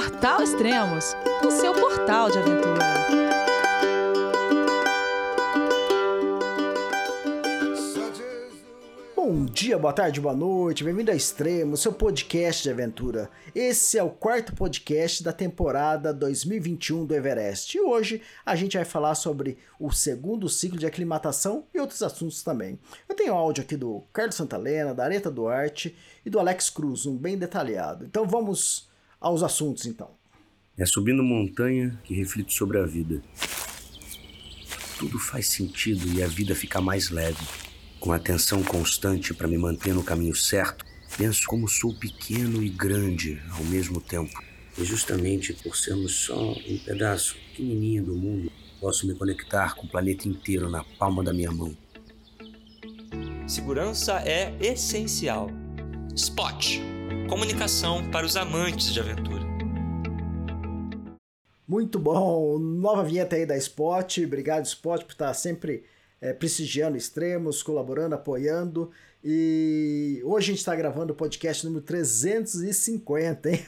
Portal Extremos, o seu portal de aventura. Bom dia, boa tarde, boa noite, bem-vindo a Extremo, seu podcast de aventura. Esse é o quarto podcast da temporada 2021 do Everest. E hoje a gente vai falar sobre o segundo ciclo de aclimatação e outros assuntos também. Eu tenho áudio aqui do Carlos Santalena, da Areta Duarte e do Alex Cruz, um bem detalhado. Então vamos aos assuntos então. É subindo montanha que reflito sobre a vida. Tudo faz sentido e a vida fica mais leve com atenção constante para me manter no caminho certo, penso como sou pequeno e grande ao mesmo tempo. E justamente por sermos só um pedaço pequenininho do mundo, posso me conectar com o planeta inteiro na palma da minha mão. Segurança é essencial. Spot comunicação para os amantes de aventura. Muito bom, nova vinheta aí da Spot. Obrigado, Spot, por estar sempre é, prestigiando extremos, colaborando, apoiando. E hoje a gente está gravando o podcast número 350, hein?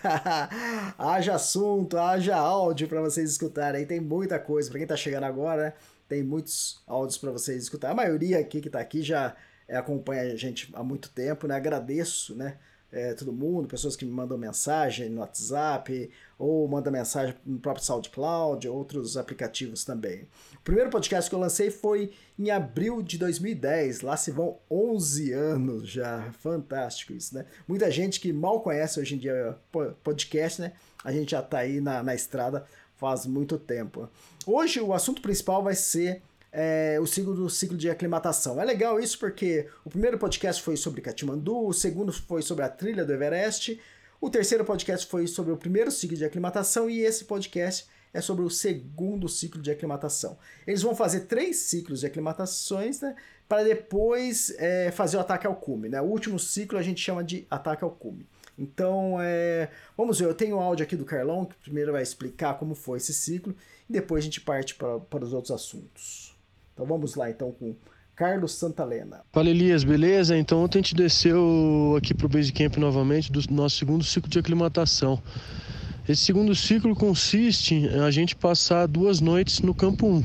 haja assunto, haja áudio para vocês escutarem. Tem muita coisa. Para quem está chegando agora, né? tem muitos áudios para vocês escutar. A maioria aqui que está aqui já é, acompanha a gente há muito tempo, né? Agradeço, né? É, todo mundo, pessoas que me mandam mensagem no WhatsApp ou mandam mensagem no próprio SoundCloud, outros aplicativos também. O primeiro podcast que eu lancei foi em abril de 2010, lá se vão 11 anos já, fantástico isso, né? Muita gente que mal conhece hoje em dia podcast, né? A gente já tá aí na, na estrada faz muito tempo. Hoje o assunto principal vai ser é, o ciclo do ciclo de aclimatação. É legal isso porque o primeiro podcast foi sobre Katmandu, o segundo foi sobre a trilha do Everest, o terceiro podcast foi sobre o primeiro ciclo de aclimatação e esse podcast é sobre o segundo ciclo de aclimatação. Eles vão fazer três ciclos de aclimatações, né, para depois é, fazer o ataque ao cume. Né? O último ciclo a gente chama de ataque ao cume. Então, é, vamos ver, eu tenho o áudio aqui do Carlão, que primeiro vai explicar como foi esse ciclo, e depois a gente parte para, para os outros assuntos. Então vamos lá então com Carlos Santalena. Fala Elias, beleza? Então ontem a gente desceu aqui para o Basecamp novamente do nosso segundo ciclo de aclimatação. Esse segundo ciclo consiste em a gente passar duas noites no campo 1.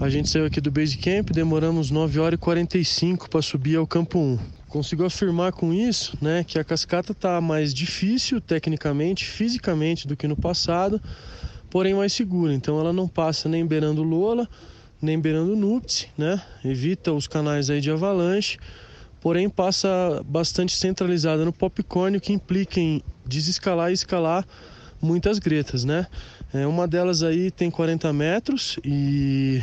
A gente saiu aqui do Basecamp, demoramos 9 horas e 45 para subir ao campo 1. Consigo afirmar com isso né, que a cascata está mais difícil tecnicamente, fisicamente do que no passado, porém mais segura. Então ela não passa nem beirando Lola, nem beirando Nuptse, né? Evita os canais aí de avalanche, porém passa bastante centralizada no popcorn, o que implica em desescalar e escalar muitas gretas, né? É, uma delas aí tem 40 metros e,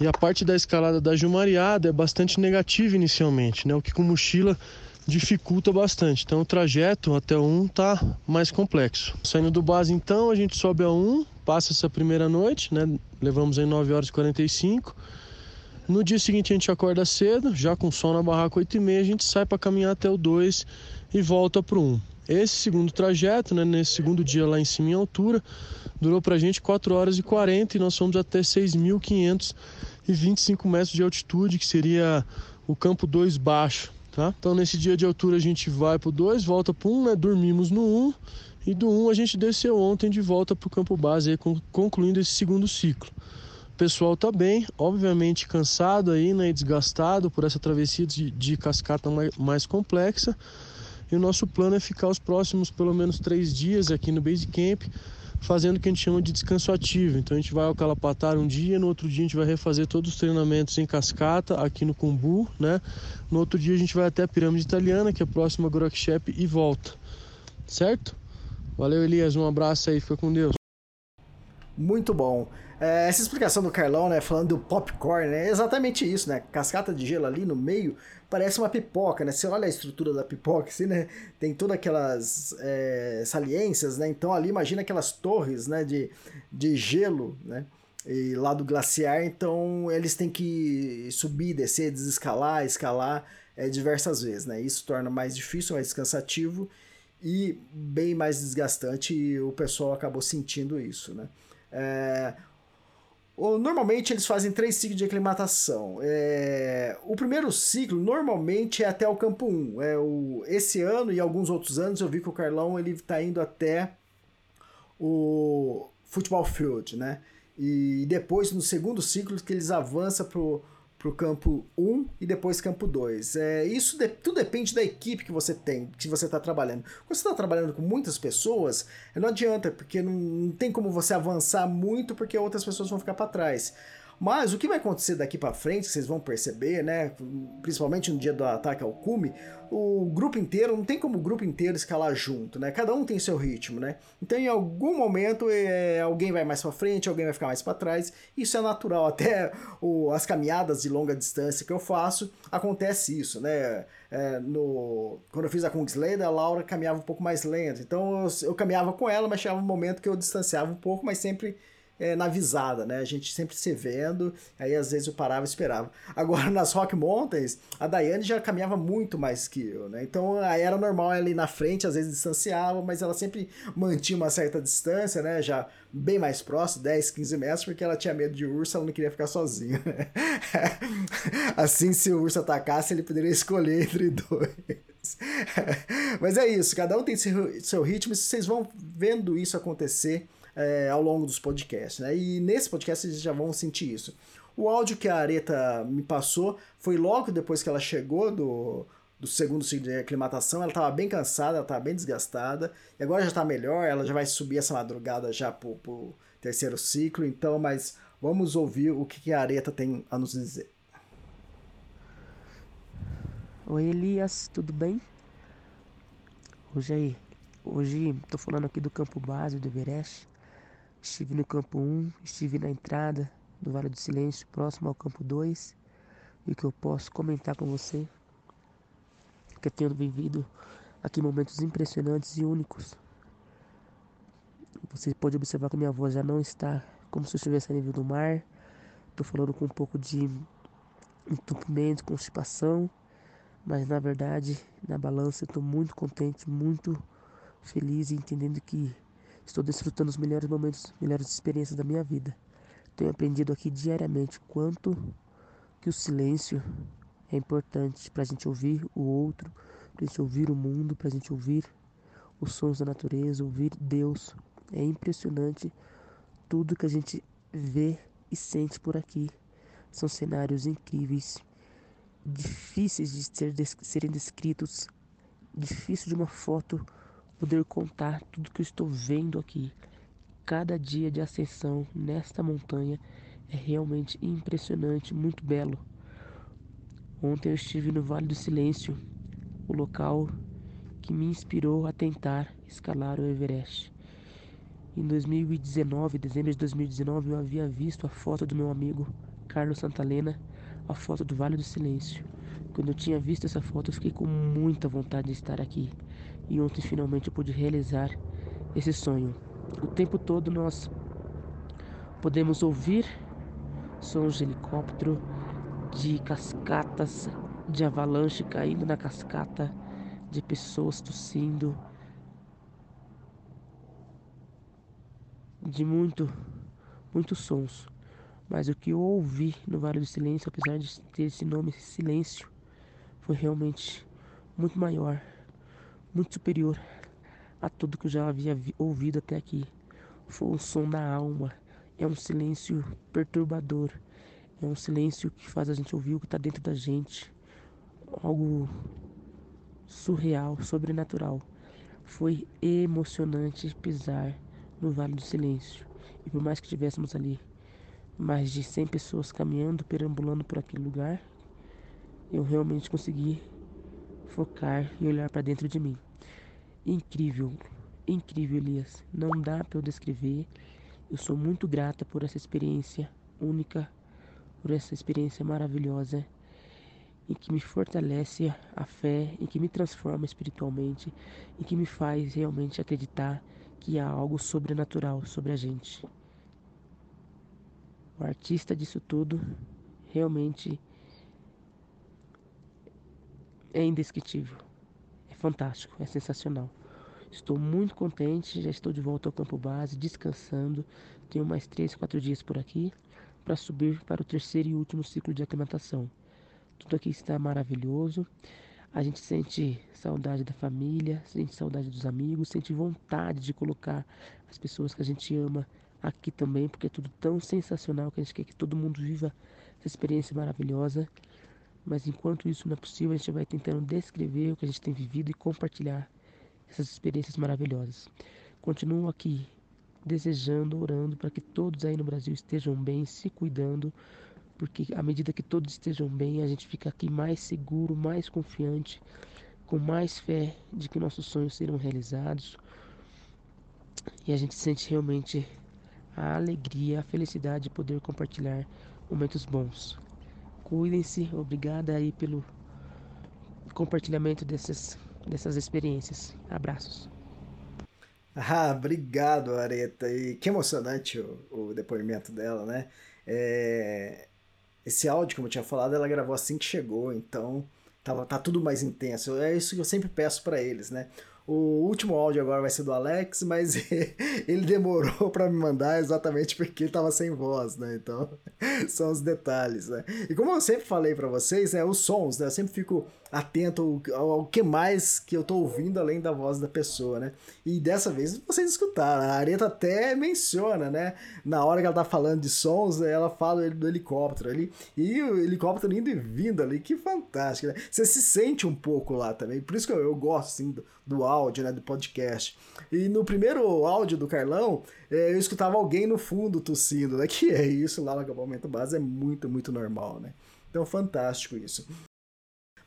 e a parte da escalada da Jumariada é bastante negativa inicialmente, né? O que com mochila dificulta bastante. Então o trajeto até o 1 tá mais complexo. Saindo do base então, a gente sobe a 1, passa essa primeira noite, né? Levamos em 9 horas e 45. No dia seguinte a gente acorda cedo, já com sol na barraca 8 e meia, a gente sai para caminhar até o 2 e volta pro 1. Esse segundo trajeto, né, nesse segundo dia lá em cima em altura, durou pra gente 4 horas e 40 e nós fomos até 6.525 metros de altitude, que seria o campo 2 baixo, tá? Então nesse dia de altura a gente vai pro 2, volta pro 1, né? Dormimos no 1 e do 1 a gente desceu ontem de volta pro campo base, aí, concluindo esse segundo ciclo. O pessoal tá bem, obviamente cansado aí, né? Desgastado por essa travessia de, de cascata mais, complexa. E o nosso plano é ficar os próximos pelo menos três dias aqui no Base Camp fazendo o que a gente chama de descanso ativo. Então a gente vai ao Calapatar um dia, no outro dia a gente vai refazer todos os treinamentos em cascata aqui no Cumbu, né? No outro dia a gente vai até a Pirâmide Italiana, que é próxima a Grokshep e volta. Certo? Valeu, Elias, um abraço aí, fica com Deus. Muito bom. É, essa explicação do Carlão, né, falando do popcorn, né, é exatamente isso, né? Cascata de gelo ali no meio parece uma pipoca, né? Você olha a estrutura da pipoca, assim, né? Tem todas aquelas é, saliências, né? Então ali imagina aquelas torres, né, de, de gelo, né? E lá do glaciar, então eles têm que subir, descer, desescalar, escalar é, diversas vezes, né? Isso torna mais difícil, mais cansativo e bem mais desgastante e o pessoal acabou sentindo isso, né? É, Normalmente eles fazem três ciclos de aclimatação. É, o primeiro ciclo normalmente é até o campo 1. É o, esse ano e alguns outros anos eu vi que o Carlão ele está indo até o futebol field, né? E depois, no segundo ciclo, que eles avançam pro para o campo 1 e depois campo 2. É, isso de, tudo depende da equipe que você tem, que você está trabalhando. Quando você está trabalhando com muitas pessoas, não adianta, porque não, não tem como você avançar muito, porque outras pessoas vão ficar para trás. Mas o que vai acontecer daqui para frente, vocês vão perceber, né, principalmente no dia do ataque ao cume, o grupo inteiro, não tem como o grupo inteiro escalar junto, né? Cada um tem seu ritmo, né? Então em algum momento é, alguém vai mais para frente, alguém vai ficar mais para trás. Isso é natural, até o, as caminhadas de longa distância que eu faço, acontece isso, né? É, no, quando eu fiz a Kungsleder, a Laura caminhava um pouco mais lento, então eu, eu caminhava com ela, mas chegava um momento que eu distanciava um pouco, mas sempre é, na visada, né? A gente sempre se vendo, aí às vezes eu parava e esperava. Agora nas Rock Mountains, a Daiane já caminhava muito mais que eu, né? Então aí era normal ela ir na frente, às vezes distanciava, mas ela sempre mantinha uma certa distância, né? Já bem mais próximo, 10, 15 metros, porque ela tinha medo de urso, ela não queria ficar sozinha. Né? assim, se o urso atacasse, ele poderia escolher entre dois. Mas é isso, cada um tem seu, seu ritmo, e vocês vão vendo isso acontecer é, ao longo dos podcasts. Né? E nesse podcast vocês já vão sentir isso. O áudio que a Areta me passou foi logo depois que ela chegou do, do segundo ciclo de aclimatação. Ela estava bem cansada, ela estava bem desgastada. E agora já está melhor, ela já vai subir essa madrugada já para o terceiro ciclo. Então, mas vamos ouvir o que a Areta tem a nos dizer. Oi Elias, tudo bem? Hoje aí, hoje estou falando aqui do campo base do Everest. Estive no campo 1, estive na entrada do Vale do Silêncio, próximo ao campo 2, e que eu posso comentar com você que eu tenho vivido aqui momentos impressionantes e únicos. Você pode observar que minha voz já não está como se eu estivesse a nível do mar. Estou falando com um pouco de entupimento, constipação, mas na verdade, na balança, estou muito contente, muito feliz entendendo que Estou desfrutando os melhores momentos, melhores experiências da minha vida. Tenho aprendido aqui diariamente quanto que o silêncio é importante para a gente ouvir o outro, para a gente ouvir o mundo, para a gente ouvir os sons da natureza, ouvir Deus. É impressionante tudo que a gente vê e sente por aqui. São cenários incríveis, difíceis de ser, serem descritos, difícil de uma foto poder contar tudo que eu estou vendo aqui. Cada dia de ascensão nesta montanha é realmente impressionante, muito belo. Ontem eu estive no Vale do Silêncio, o local que me inspirou a tentar escalar o Everest. Em 2019, dezembro de 2019, eu havia visto a foto do meu amigo Carlos Santalena, a foto do Vale do Silêncio. Quando eu tinha visto essa foto, eu fiquei com muita vontade de estar aqui e ontem finalmente eu pude realizar esse sonho. O tempo todo nós podemos ouvir sons de helicóptero, de cascatas, de avalanche caindo na cascata, de pessoas tossindo, de muito, muitos sons. Mas o que eu ouvi no Vale do Silêncio, apesar de ter esse nome Silêncio, foi realmente muito maior muito superior a tudo que eu já havia ouvido até aqui. Foi um som da alma, é um silêncio perturbador, é um silêncio que faz a gente ouvir o que está dentro da gente, algo surreal, sobrenatural. Foi emocionante pisar no Vale do Silêncio. E por mais que tivéssemos ali mais de 100 pessoas caminhando, perambulando por aquele lugar, eu realmente consegui focar e olhar para dentro de mim. Incrível, incrível, Elias. Não dá para eu descrever. Eu sou muito grata por essa experiência única, por essa experiência maravilhosa em que me fortalece a fé, em que me transforma espiritualmente, e que me faz realmente acreditar que há algo sobrenatural sobre a gente. O artista disso tudo realmente é indescritível. É fantástico, é sensacional. Estou muito contente, já estou de volta ao campo base, descansando. Tenho mais três, quatro dias por aqui para subir para o terceiro e último ciclo de aclimatação. Tudo aqui está maravilhoso. A gente sente saudade da família, sente saudade dos amigos, sente vontade de colocar as pessoas que a gente ama aqui também, porque é tudo tão sensacional que a gente quer que todo mundo viva essa experiência maravilhosa. Mas enquanto isso não é possível, a gente vai tentando descrever o que a gente tem vivido e compartilhar essas experiências maravilhosas. Continuo aqui desejando, orando para que todos aí no Brasil estejam bem, se cuidando, porque à medida que todos estejam bem, a gente fica aqui mais seguro, mais confiante, com mais fé de que nossos sonhos serão realizados. E a gente sente realmente a alegria, a felicidade de poder compartilhar momentos bons. Cuidem-se, obrigada aí pelo compartilhamento dessas, dessas experiências. Abraços. Ah, obrigado, Areta. E que emocionante o, o depoimento dela, né? É, esse áudio, como eu tinha falado, ela gravou assim que chegou, então tava, tá tudo mais intenso. É isso que eu sempre peço para eles, né? O último áudio agora vai ser do Alex, mas ele demorou para me mandar exatamente porque ele tava sem voz, né? Então, são os detalhes, né? E como eu sempre falei para vocês, né, os sons, né? Eu sempre fico atento ao, ao, que mais que eu tô ouvindo além da voz da pessoa, né? E dessa vez vocês escutaram, a Areta até menciona, né? Na hora que ela tá falando de sons, ela fala do helicóptero ali, e o helicóptero indo e vindo ali, que fantástico, né? Você se sente um pouco lá também, por isso que eu, eu gosto, assim, do, do áudio, né, do podcast. E no primeiro áudio do Carlão, é, eu escutava alguém no fundo tossindo, né? Que é isso lá no acampamento base, é muito, muito normal, né? Então, fantástico isso.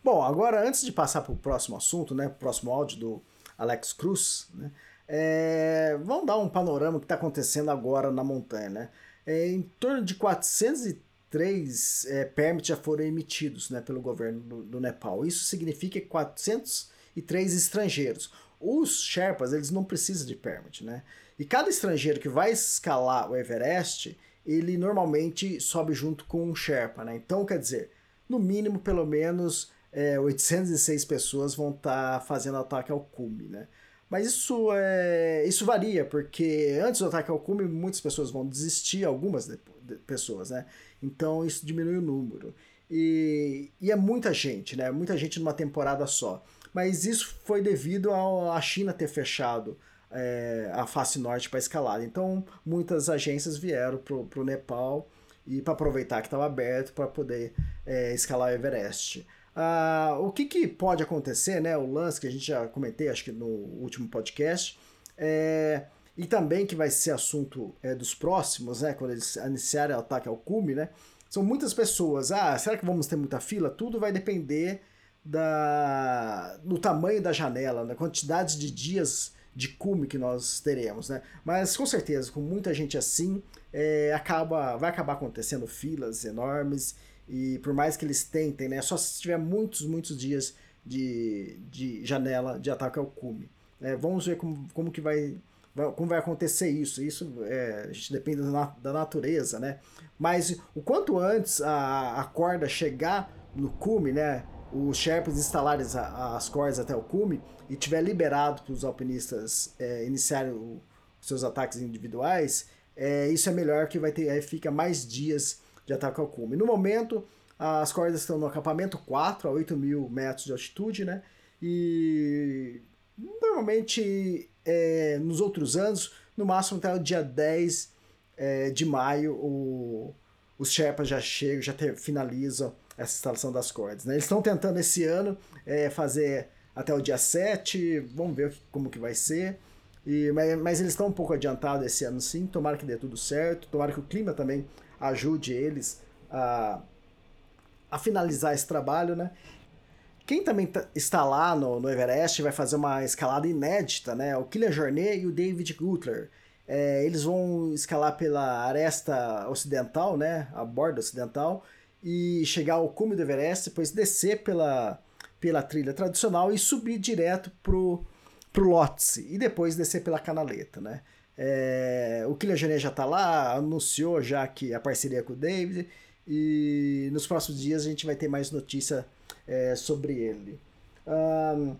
Bom, agora antes de passar para o próximo assunto, né, próximo áudio do Alex Cruz, né, é, vamos dar um panorama que está acontecendo agora na montanha. Né? É, em torno de 403 é, permits já foram emitidos né, pelo governo do, do Nepal. Isso significa 403 estrangeiros. Os Sherpas eles não precisam de permit, né? E cada estrangeiro que vai escalar o Everest, ele normalmente sobe junto com um Sherpa, né? Então, quer dizer, no mínimo, pelo menos é, 806 pessoas vão estar tá fazendo ataque ao cume, né? Mas isso, é, isso varia, porque antes do ataque ao cume, muitas pessoas vão desistir, algumas de, de, pessoas, né? Então isso diminui o número. E, e é muita gente, né? Muita gente numa temporada só. Mas isso foi devido à China ter fechado é, a face norte para escalada. Então muitas agências vieram para o Nepal e para aproveitar que estava aberto para poder é, escalar o Everest. Uh, o que, que pode acontecer, né? O lance que a gente já comentei, acho que no último podcast, é, e também que vai ser assunto é, dos próximos, né? Quando eles iniciarem o ataque ao cume, né? São muitas pessoas. Ah, será que vamos ter muita fila? Tudo vai depender da, do tamanho da janela, da quantidade de dias de cume que nós teremos, né? Mas com certeza, com muita gente assim, é, acaba, vai acabar acontecendo filas enormes e por mais que eles tentem, né, só se tiver muitos, muitos dias de, de janela de ataque ao cume. É, vamos ver como, como que vai, vai, como vai acontecer isso. Isso é, a gente depende da, da natureza, né? Mas o quanto antes a, a corda chegar no cume, né? Os Sherpas instalarem as cordas até o cume e tiver liberado para os alpinistas é, iniciarem o, seus ataques individuais, é, isso é melhor que vai ter, fica mais dias de ataque ao cume. No momento, as cordas estão no acampamento 4 a 8 mil metros de altitude, né? E normalmente é, nos outros anos, no máximo até o dia 10 é, de maio, o, os Sherpas já chegam, já ter, finalizam essa instalação das cordas. Né? Eles estão tentando esse ano é, fazer até o dia 7, vamos ver como que vai ser. E, mas, mas eles estão um pouco adiantados esse ano sim, tomara que dê tudo certo, tomara que o clima também ajude eles a, a finalizar esse trabalho, né? Quem também tá, está lá no, no Everest vai fazer uma escalada inédita, né? O Kylian Jornet e o David Gutler. É, eles vão escalar pela aresta ocidental, né? A borda ocidental e chegar ao cume do Everest, depois descer pela, pela trilha tradicional e subir direto pro, pro Lhotse e depois descer pela canaleta, né? É, o Kylian Jornet já está lá, anunciou já que a parceria com o David e nos próximos dias a gente vai ter mais notícia é, sobre ele. Um,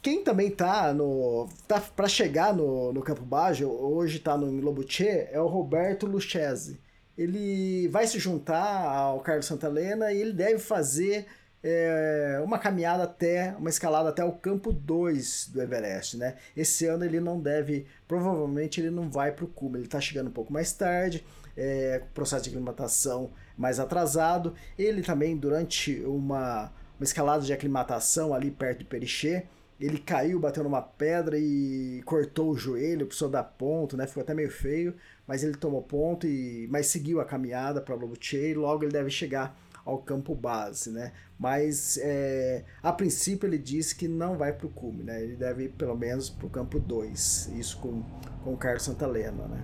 quem também tá no tá para chegar no, no Campo Bajo, hoje está no Lobuche, é o Roberto Lucchese. Ele vai se juntar ao Carlos Santalena e ele deve fazer é, uma caminhada até, uma escalada até o campo 2 do Everest, né? Esse ano ele não deve, provavelmente ele não vai para o cume, ele está chegando um pouco mais tarde, é, processo de aclimatação mais atrasado. Ele também, durante uma, uma escalada de aclimatação ali perto de Perixê, ele caiu, bateu numa pedra e cortou o joelho, precisou dar ponto, né? Ficou até meio feio, mas ele tomou ponto e mas seguiu a caminhada para Lobuche e logo ele deve chegar ao campo base, né? Mas é, a princípio ele disse que não vai para o cume, né? Ele deve ir pelo menos para o campo 2, isso com, com o Carlos Santalena, né?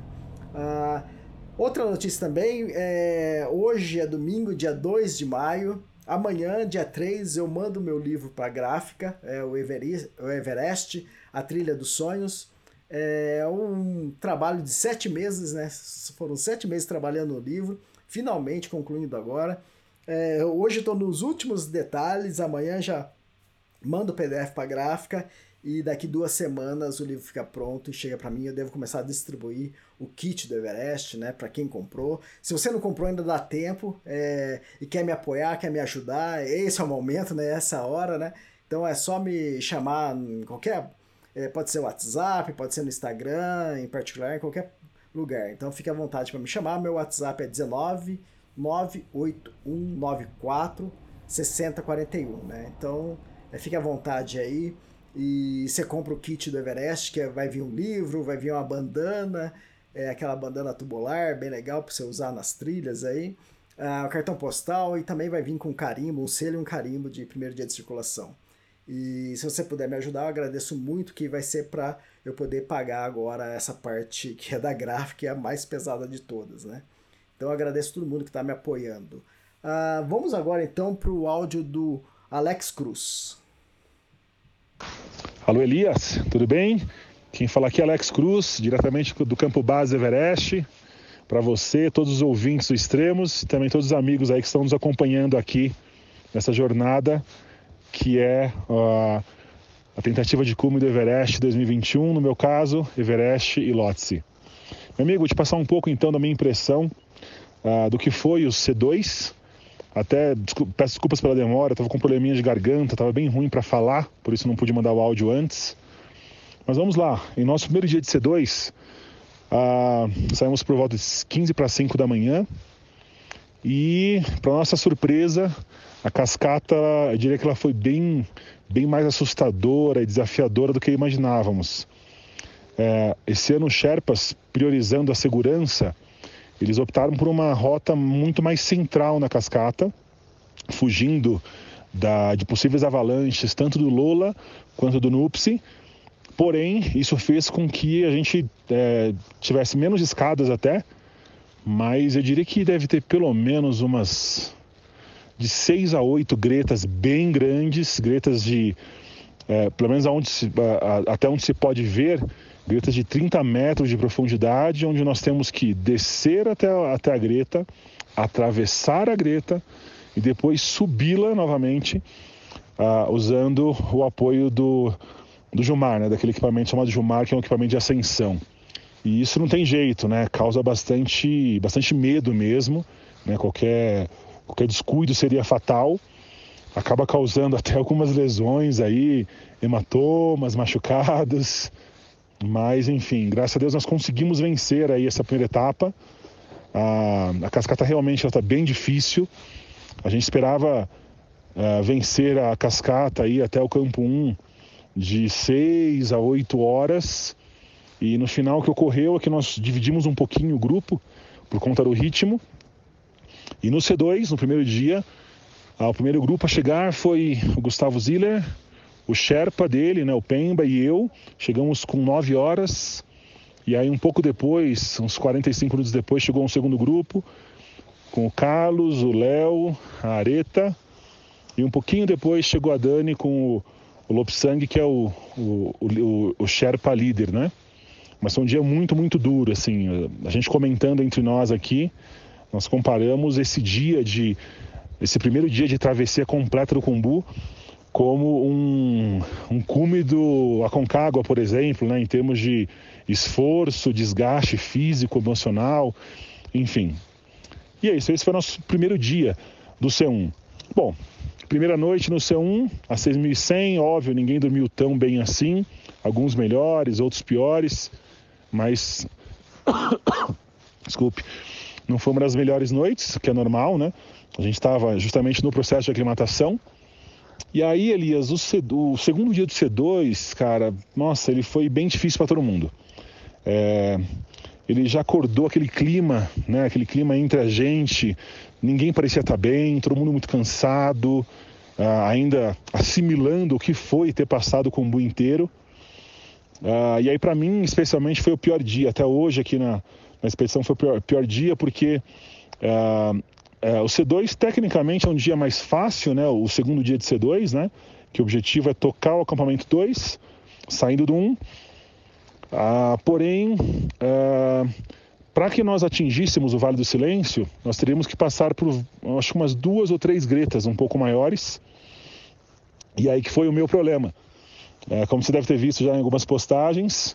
Ah, outra notícia também, é, hoje é domingo, dia 2 de maio, amanhã, dia 3, eu mando meu livro para a gráfica, é o Everest, o Everest, A Trilha dos Sonhos, é um trabalho de sete meses, né? Foram sete meses trabalhando no livro, finalmente concluindo agora. É, hoje estou nos últimos detalhes, amanhã já mando o PDF para a gráfica e daqui duas semanas o livro fica pronto e chega para mim. Eu devo começar a distribuir o kit do Everest, né, para quem comprou. Se você não comprou ainda dá tempo é, e quer me apoiar, quer me ajudar, esse é o momento, né, essa hora, né. Então é só me chamar em qualquer, é, pode ser WhatsApp, pode ser no Instagram, em particular, em qualquer lugar. Então fique à vontade para me chamar. Meu WhatsApp é 19 98194 6041, né? Então, é, fique à vontade aí. E você compra o kit do Everest, que é, vai vir um livro, vai vir uma bandana, é aquela bandana tubular, bem legal para você usar nas trilhas aí. Ah, o cartão postal e também vai vir com um carimbo, um selo e um carimbo de primeiro dia de circulação. E se você puder me ajudar, eu agradeço muito, que vai ser para eu poder pagar agora essa parte que é da gráfica, que é a mais pesada de todas, né? Então agradeço todo mundo que está me apoiando. Uh, vamos agora então para o áudio do Alex Cruz. Alô Elias, tudo bem? Quem fala aqui é Alex Cruz, diretamente do Campo Base Everest. Para você, todos os ouvintes do Extremos também todos os amigos aí que estão nos acompanhando aqui nessa jornada que é uh, a tentativa de cume do Everest 2021, no meu caso, Everest e Lhotse. Meu amigo, vou te passar um pouco então da minha impressão uh, do que foi o C2. Até desculpa, peço desculpas pela demora, estava com probleminha de garganta, estava bem ruim para falar, por isso não pude mandar o áudio antes. Mas vamos lá, em nosso primeiro dia de C2, uh, ah, saímos por volta de 15 para 5 da manhã e, para nossa surpresa, a cascata, eu diria que ela foi bem, bem mais assustadora e desafiadora do que imaginávamos. É, esse ano, Sherpas, priorizando a segurança, eles optaram por uma rota muito mais central na cascata, fugindo da, de possíveis avalanches, tanto do Lola quanto do Nupsi. Porém, isso fez com que a gente é, tivesse menos escadas até, mas eu diria que deve ter pelo menos umas de seis a oito gretas bem grandes, gretas de, é, pelo menos aonde se, a, até onde se pode ver, gretas de 30 metros de profundidade, onde nós temos que descer até, até a greta, atravessar a greta e depois subi-la novamente, uh, usando o apoio do, do Jumar, né, daquele equipamento chamado Jumar, que é um equipamento de ascensão. E isso não tem jeito, né? Causa bastante, bastante medo mesmo, né? Qualquer, qualquer descuido seria fatal. Acaba causando até algumas lesões aí, hematomas, machucados. Mas, enfim, graças a Deus nós conseguimos vencer aí essa primeira etapa. A, a cascata realmente está bem difícil. A gente esperava uh, vencer a cascata aí até o campo 1 de 6 a 8 horas. E no final o que ocorreu é que nós dividimos um pouquinho o grupo por conta do ritmo. E no C2, no primeiro dia, o primeiro grupo a chegar foi o Gustavo Ziller, o Sherpa dele, né, o Pemba e eu, chegamos com 9 horas. E aí um pouco depois, uns 45 minutos depois, chegou um segundo grupo com o Carlos, o Léo, a Areta. E um pouquinho depois chegou a Dani com o, o Lopsang, que é o, o, o, o Sherpa líder, né? Mas foi um dia muito, muito duro, assim. A gente comentando entre nós aqui, nós comparamos esse dia de... Esse primeiro dia de travessia completa do Cumbu como um, um cume do Aconcagua, por exemplo, né, em termos de esforço, desgaste físico, emocional, enfim. E é isso, esse foi o nosso primeiro dia do C1. Bom, primeira noite no C1, a 6.100, óbvio, ninguém dormiu tão bem assim. Alguns melhores, outros piores, mas. Desculpe. Não foi uma das melhores noites, que é normal, né? A gente estava justamente no processo de aclimatação. E aí, Elias, o, C, o, segundo dia do C2, cara, nossa, ele foi bem difícil para todo mundo. É, ele já acordou aquele clima, né? Aquele clima entre a gente. Ninguém parecia estar bem, todo mundo muito cansado, uh, ainda assimilando o que foi ter passado com o Bu inteiro. Uh, e aí, para mim, especialmente, foi o pior dia. Até hoje, aqui na, na expedição, foi o pior, pior dia, porque uh, o C2, tecnicamente, é um dia mais fácil, né? O segundo dia de C2, né? Que o objetivo é tocar o acampamento 2, saindo do 1. porém, para que nós atingíssemos o Vale do Silêncio, nós teríamos que passar por, acho umas duas ou três gretas um pouco maiores. E aí que foi o meu problema. É, como você deve ter visto já em algumas postagens,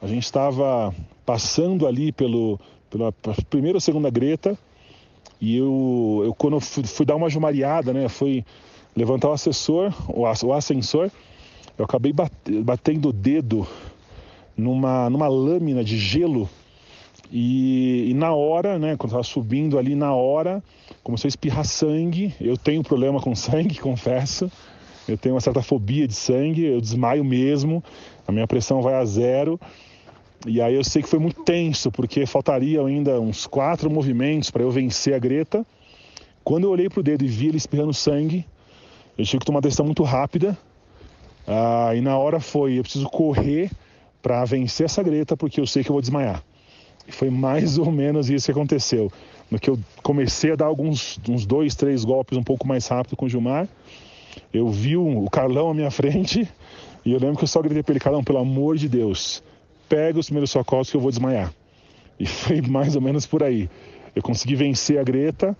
a gente estava passando ali pelo, pela primeira ou segunda greta e eu, eu quando eu fui, fui, dar uma jumariada, né, fui levantar o assessor, o, ascensor, eu acabei batendo o dedo numa, numa lâmina de gelo e, e na hora, né, quando estava subindo ali, na hora, começou a espirrar sangue. Eu tenho problema com sangue, confesso. Eu tenho uma certa fobia de sangue, eu desmaio mesmo, a minha pressão vai a zero. E aí eu sei que foi muito tenso, porque faltaria ainda uns quatro movimentos para eu vencer a Greta. Quando eu olhei para o dedo e vi ele espirrando sangue, eu tive que tomar uma decisão muito rápida. Ah, e na hora foi, eu preciso correr para vencer essa Greta, porque eu sei que eu vou desmaiar. E foi mais ou menos isso que aconteceu. No que eu comecei a dar alguns uns dois, três golpes um pouco mais rápido com o Gilmar, eu vi o Carlão à minha frente e eu lembro que eu só gritei para ele, Carlão, pelo amor de Deus, pega os primeiros socorros que eu vou desmaiar. E foi mais ou menos por aí. Eu consegui vencer a Greta,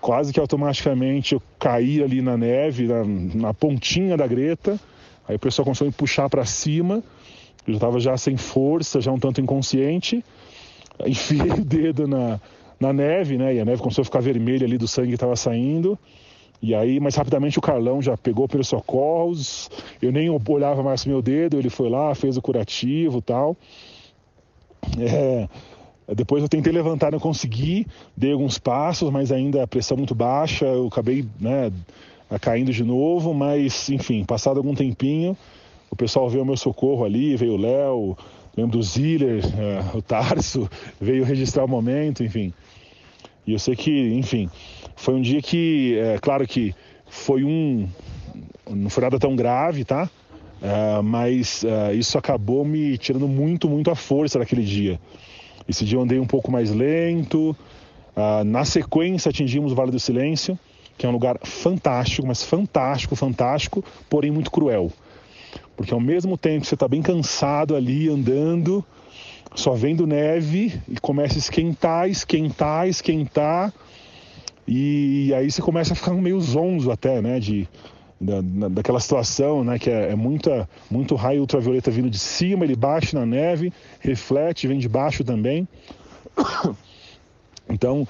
quase que automaticamente eu caí ali na neve, na, na pontinha da Greta. Aí o pessoal começou a me puxar para cima. Eu estava já sem força, já um tanto inconsciente enfiei o dedo na, na neve, né? E a neve começou a ficar vermelha ali do sangue que estava saindo. E aí, mais rapidamente, o Carlão já pegou pelos socorros. Eu nem olhava mais meu dedo, ele foi lá, fez o curativo tal. É, depois eu tentei levantar, não consegui, dei alguns passos, mas ainda a pressão muito baixa, eu acabei né, caindo de novo, mas enfim, passado algum tempinho, o pessoal veio ao meu socorro ali, veio o Léo, lembro do Ziller, uh, o Tarso, veio registrar o momento, enfim. E eu sei que, enfim, foi um dia que, é, claro que foi um. Não foi nada tão grave, tá? Uh, mas uh, isso acabou me tirando muito, muito a força daquele dia. Esse dia eu andei um pouco mais lento. Uh, na sequência, atingimos o Vale do Silêncio, que é um lugar fantástico, mas fantástico, fantástico, porém muito cruel. Porque ao mesmo tempo você está bem cansado ali andando, só vendo neve e começa a esquentar, esquentar, esquentar. E aí você começa a ficar meio zonzo até, né? De, da, daquela situação, né? Que é, é, muita, muito raio ultravioleta vindo de cima, ele bate na neve, reflete, vem de baixo também. Então,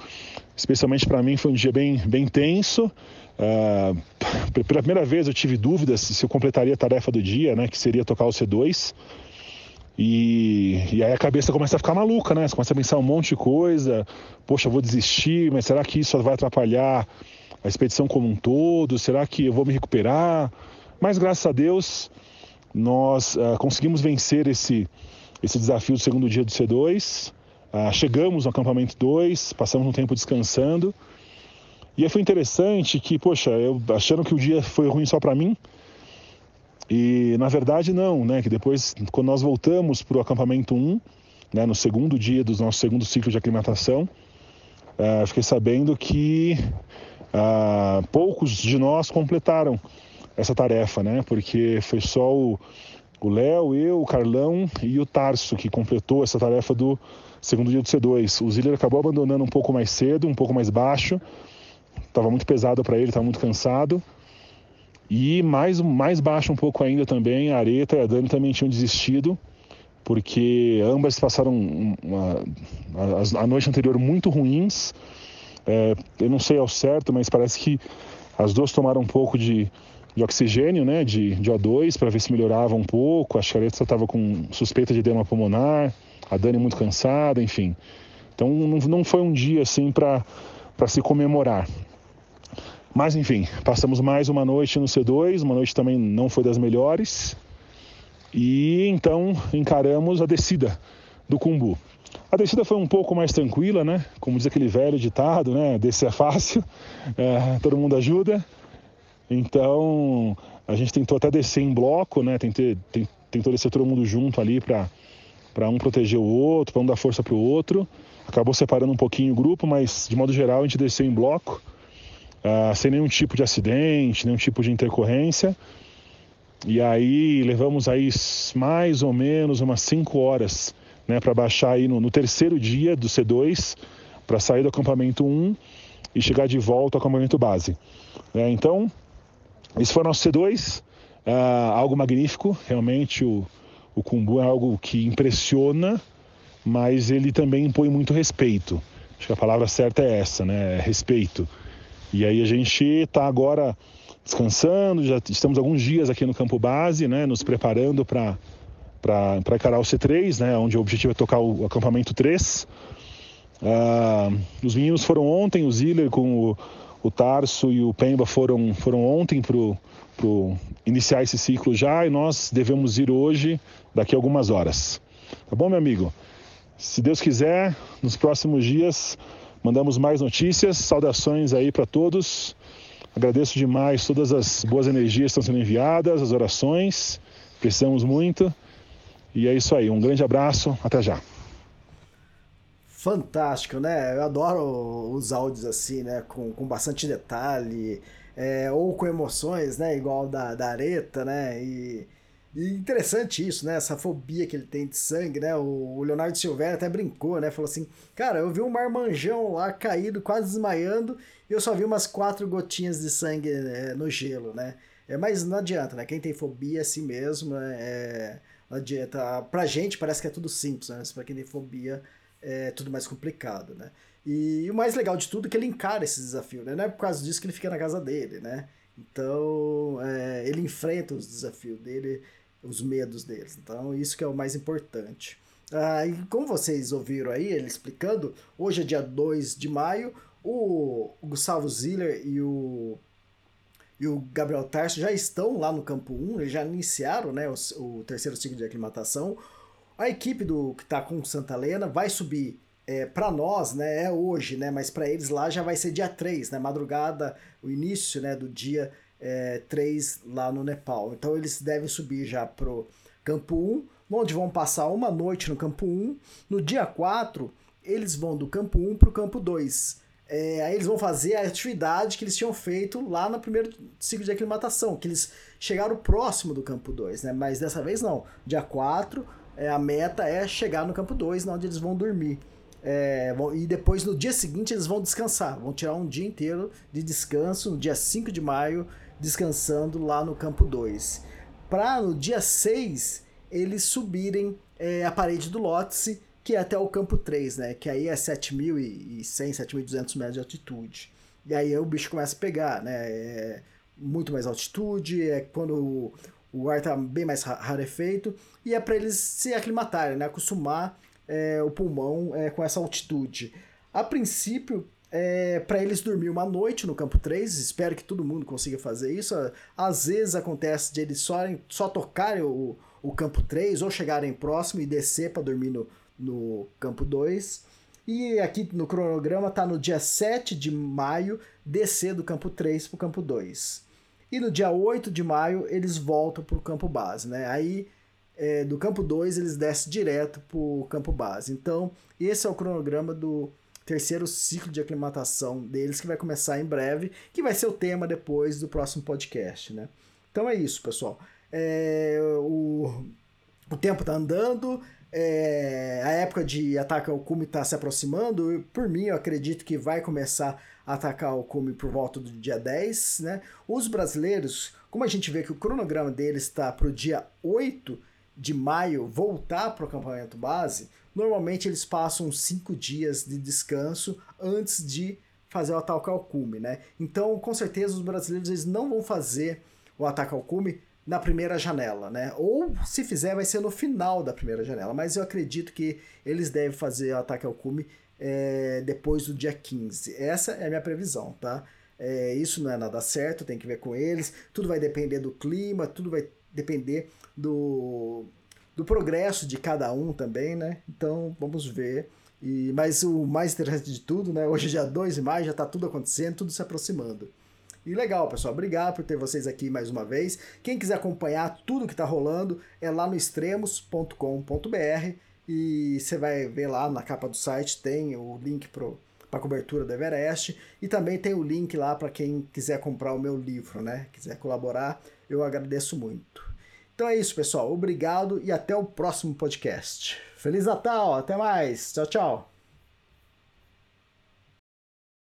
especialmente para mim foi um dia bem, bem tenso. Uh, pela primeira vez eu tive dúvidas se eu completaria a tarefa do dia, né, que seria tocar o C2. E, e aí a cabeça começa a ficar maluca, né? Você começa a pensar um monte de coisa. Poxa, eu vou desistir, mas será que isso vai atrapalhar a expedição como um todo? Será que eu vou me recuperar? Mas graças a Deus nós uh, conseguimos vencer esse, esse desafio do segundo dia do C2. Uh, ah, chegamos no acampamento 2, passamos um tempo descansando. E aí foi interessante que, poxa, eu achando que o dia foi ruim só para mim, e na verdade não, né? Que depois, quando nós voltamos para o acampamento 1, né, no segundo dia do nosso segundo ciclo de aclimatação, uh, fiquei sabendo que uh, poucos de nós completaram essa tarefa, né? Porque foi só o Léo, eu, o Carlão e o Tarso que completou essa tarefa do segundo dia do C2. O Ziller acabou abandonando um pouco mais cedo, um pouco mais baixo, estava muito pesado para ele, estava muito cansado. E mais, mais baixo um pouco ainda também, a Areta e a Dani também tinham desistido, porque ambas passaram uma, a, a noite anterior muito ruins. É, eu não sei ao certo, mas parece que As duas tomaram um pouco de, de oxigênio, né, de, de O2, para ver se melhorava um pouco. A Chareta estava com suspeita de edema pulmonar, a Dani muito cansada, enfim. Então não, não foi um dia assim para se comemorar. Mas enfim, passamos mais uma noite no C2, uma noite também não foi das melhores. E então encaramos a descida do Cumbu. A descida foi um pouco mais tranquila, né? Como diz aquele velho ditado, né? Descer é fácil, é, todo mundo ajuda. Então a gente tentou até descer em bloco, né? Tentei, tentou descer todo mundo junto ali para um proteger o outro, para um dar força para o outro. Acabou separando um pouquinho o grupo, mas de modo geral a gente desceu em bloco uh, sem nenhum tipo de acidente, nenhum tipo de intercorrência. E aí levamos aí mais ou menos umas 5 horas né, para baixar aí no, no, terceiro dia do C2, para sair do acampamento 1 e chegar de volta ao acampamento base. É, então, esse foi o nosso C2, uh, ah, algo magnífico, realmente o, o Kumbu é algo que impressiona, mas ele também impõe muito respeito. Acho que a palavra certa é essa, né? É respeito. E aí a gente está agora descansando, já estamos alguns dias aqui no campo base, né, nos preparando para para encarar o C3, né, onde o objetivo é tocar o acampamento 3. Uh, ah, os meninos foram ontem, o Ziller com o, o Tarso e o Pemba foram, foram ontem para iniciar esse ciclo já e nós devemos ir hoje, daqui a algumas horas. Tá bom, meu amigo? Se Deus quiser, nos próximos dias Mandamos mais notícias, saudações aí para todos. Agradeço demais todas as boas energias que estão sendo enviadas, as orações. Precisamos muito. E é isso aí. Um grande abraço. Até já. Fantástico, né? Eu adoro os áudios assim, né? Com, com bastante detalhe. É, ou com emoções, né? Igual da, da Areta, né? E e interessante isso, né? Essa fobia que ele tem de sangue, né? O Leonardo Silveira até brincou, né? Falou assim: Cara, eu vi um marmanjão lá caído, quase desmaiando, e eu só vi umas quatro gotinhas de sangue é, no gelo, né? É, mas não adianta, né? Quem tem fobia é assim mesmo, né? é, não adianta. Pra gente parece que é tudo simples, né? Mas pra quem tem fobia é tudo mais complicado, né? E o mais legal de tudo é que ele encara esse desafio, né? Não é por causa disso que ele fica na casa dele, né? Então, é, ele enfrenta os desafios dele os medos deles. Então, isso que é o mais importante. Ah, e como vocês ouviram aí, ele explicando, hoje é dia 2 de maio, o, Gustavo Ziller e o, e o Gabriel Tarso já estão lá no campo 1, eles já iniciaram né, o, o terceiro ciclo de aclimatação. A equipe do que está com Santa Helena vai subir é, para nós, né, é hoje, né, mas para eles lá já vai ser dia 3, né, madrugada, o início né, do dia é, 3 lá no Nepal. Então eles devem subir já pro campo 1, onde vão passar uma noite no campo 1. No dia 4, eles vão do campo 1 pro campo 2. É, aí eles vão fazer a atividade que eles tinham feito lá no primeiro ciclo de aclimatação, que eles chegaram próximo do campo 2, né? Mas dessa vez não. Dia 4, é, a meta é chegar no campo 2, onde eles vão dormir. É, e depois no dia seguinte eles vão descansar, vão tirar um dia inteiro de descanso no dia 5 de maio descansando lá no campo 2. Para no dia 6 eles subirem é, a parede do Lotse, que é até o campo 3, né? Que aí é 7.100, 7.200 metros de altitude. E aí o bicho começa a pegar, né? É muito mais altitude, é quando o, ar está bem mais rarefeito, e é para eles se aclimatarem, né? Acostumar é, o pulmão é, com essa altitude. A princípio, é, para eles dormir uma noite no campo 3. Espero que todo mundo consiga fazer isso. Às vezes acontece de eles só, só tocarem o, o campo 3 ou chegarem próximo e descer para dormir no, no campo 2. E aqui no cronograma tá no dia 7 de maio descer do campo 3 para o campo 2. E no dia 8 de maio eles voltam para o campo base, né? Aí é, do campo 2 eles descem direto para o campo base. Então, esse é o cronograma do terceiro ciclo de aclimatação deles, que vai começar em breve, que vai ser o tema depois do próximo podcast, né? Então é isso, pessoal. É, o, o tempo está andando, é, a época de ataque ao cume está se aproximando. Por mim, eu acredito que vai começar a atacar o cume por volta do dia 10. Né? Os brasileiros, como a gente vê que o cronograma deles está para o dia 8 de maio voltar para o acampamento base, normalmente eles passam cinco dias de descanso antes de fazer o ataque ao cume, né? Então, com certeza, os brasileiros eles não vão fazer o ataque ao cume na primeira janela, né? Ou se fizer, vai ser no final da primeira janela. Mas eu acredito que eles devem fazer o ataque ao cume é, depois do dia 15. Essa é a minha previsão, tá? É, isso não é nada certo, tem que ver com eles. Tudo vai depender do clima, tudo vai depender do, do progresso de cada um também, né? Então vamos ver. E, mas o mais interessante de tudo, né? Hoje é dia 2 de maio, já tá tudo acontecendo, tudo se aproximando. E legal, pessoal. Obrigado por ter vocês aqui mais uma vez. Quem quiser acompanhar tudo que está rolando é lá no extremos.com.br e você vai ver lá na capa do site tem o link para a cobertura do Everest e também tem o link lá para quem quiser comprar o meu livro, né? Quiser colaborar, eu agradeço muito. Então é isso, pessoal. Obrigado e até o próximo podcast. Feliz Natal, até mais. Tchau, tchau.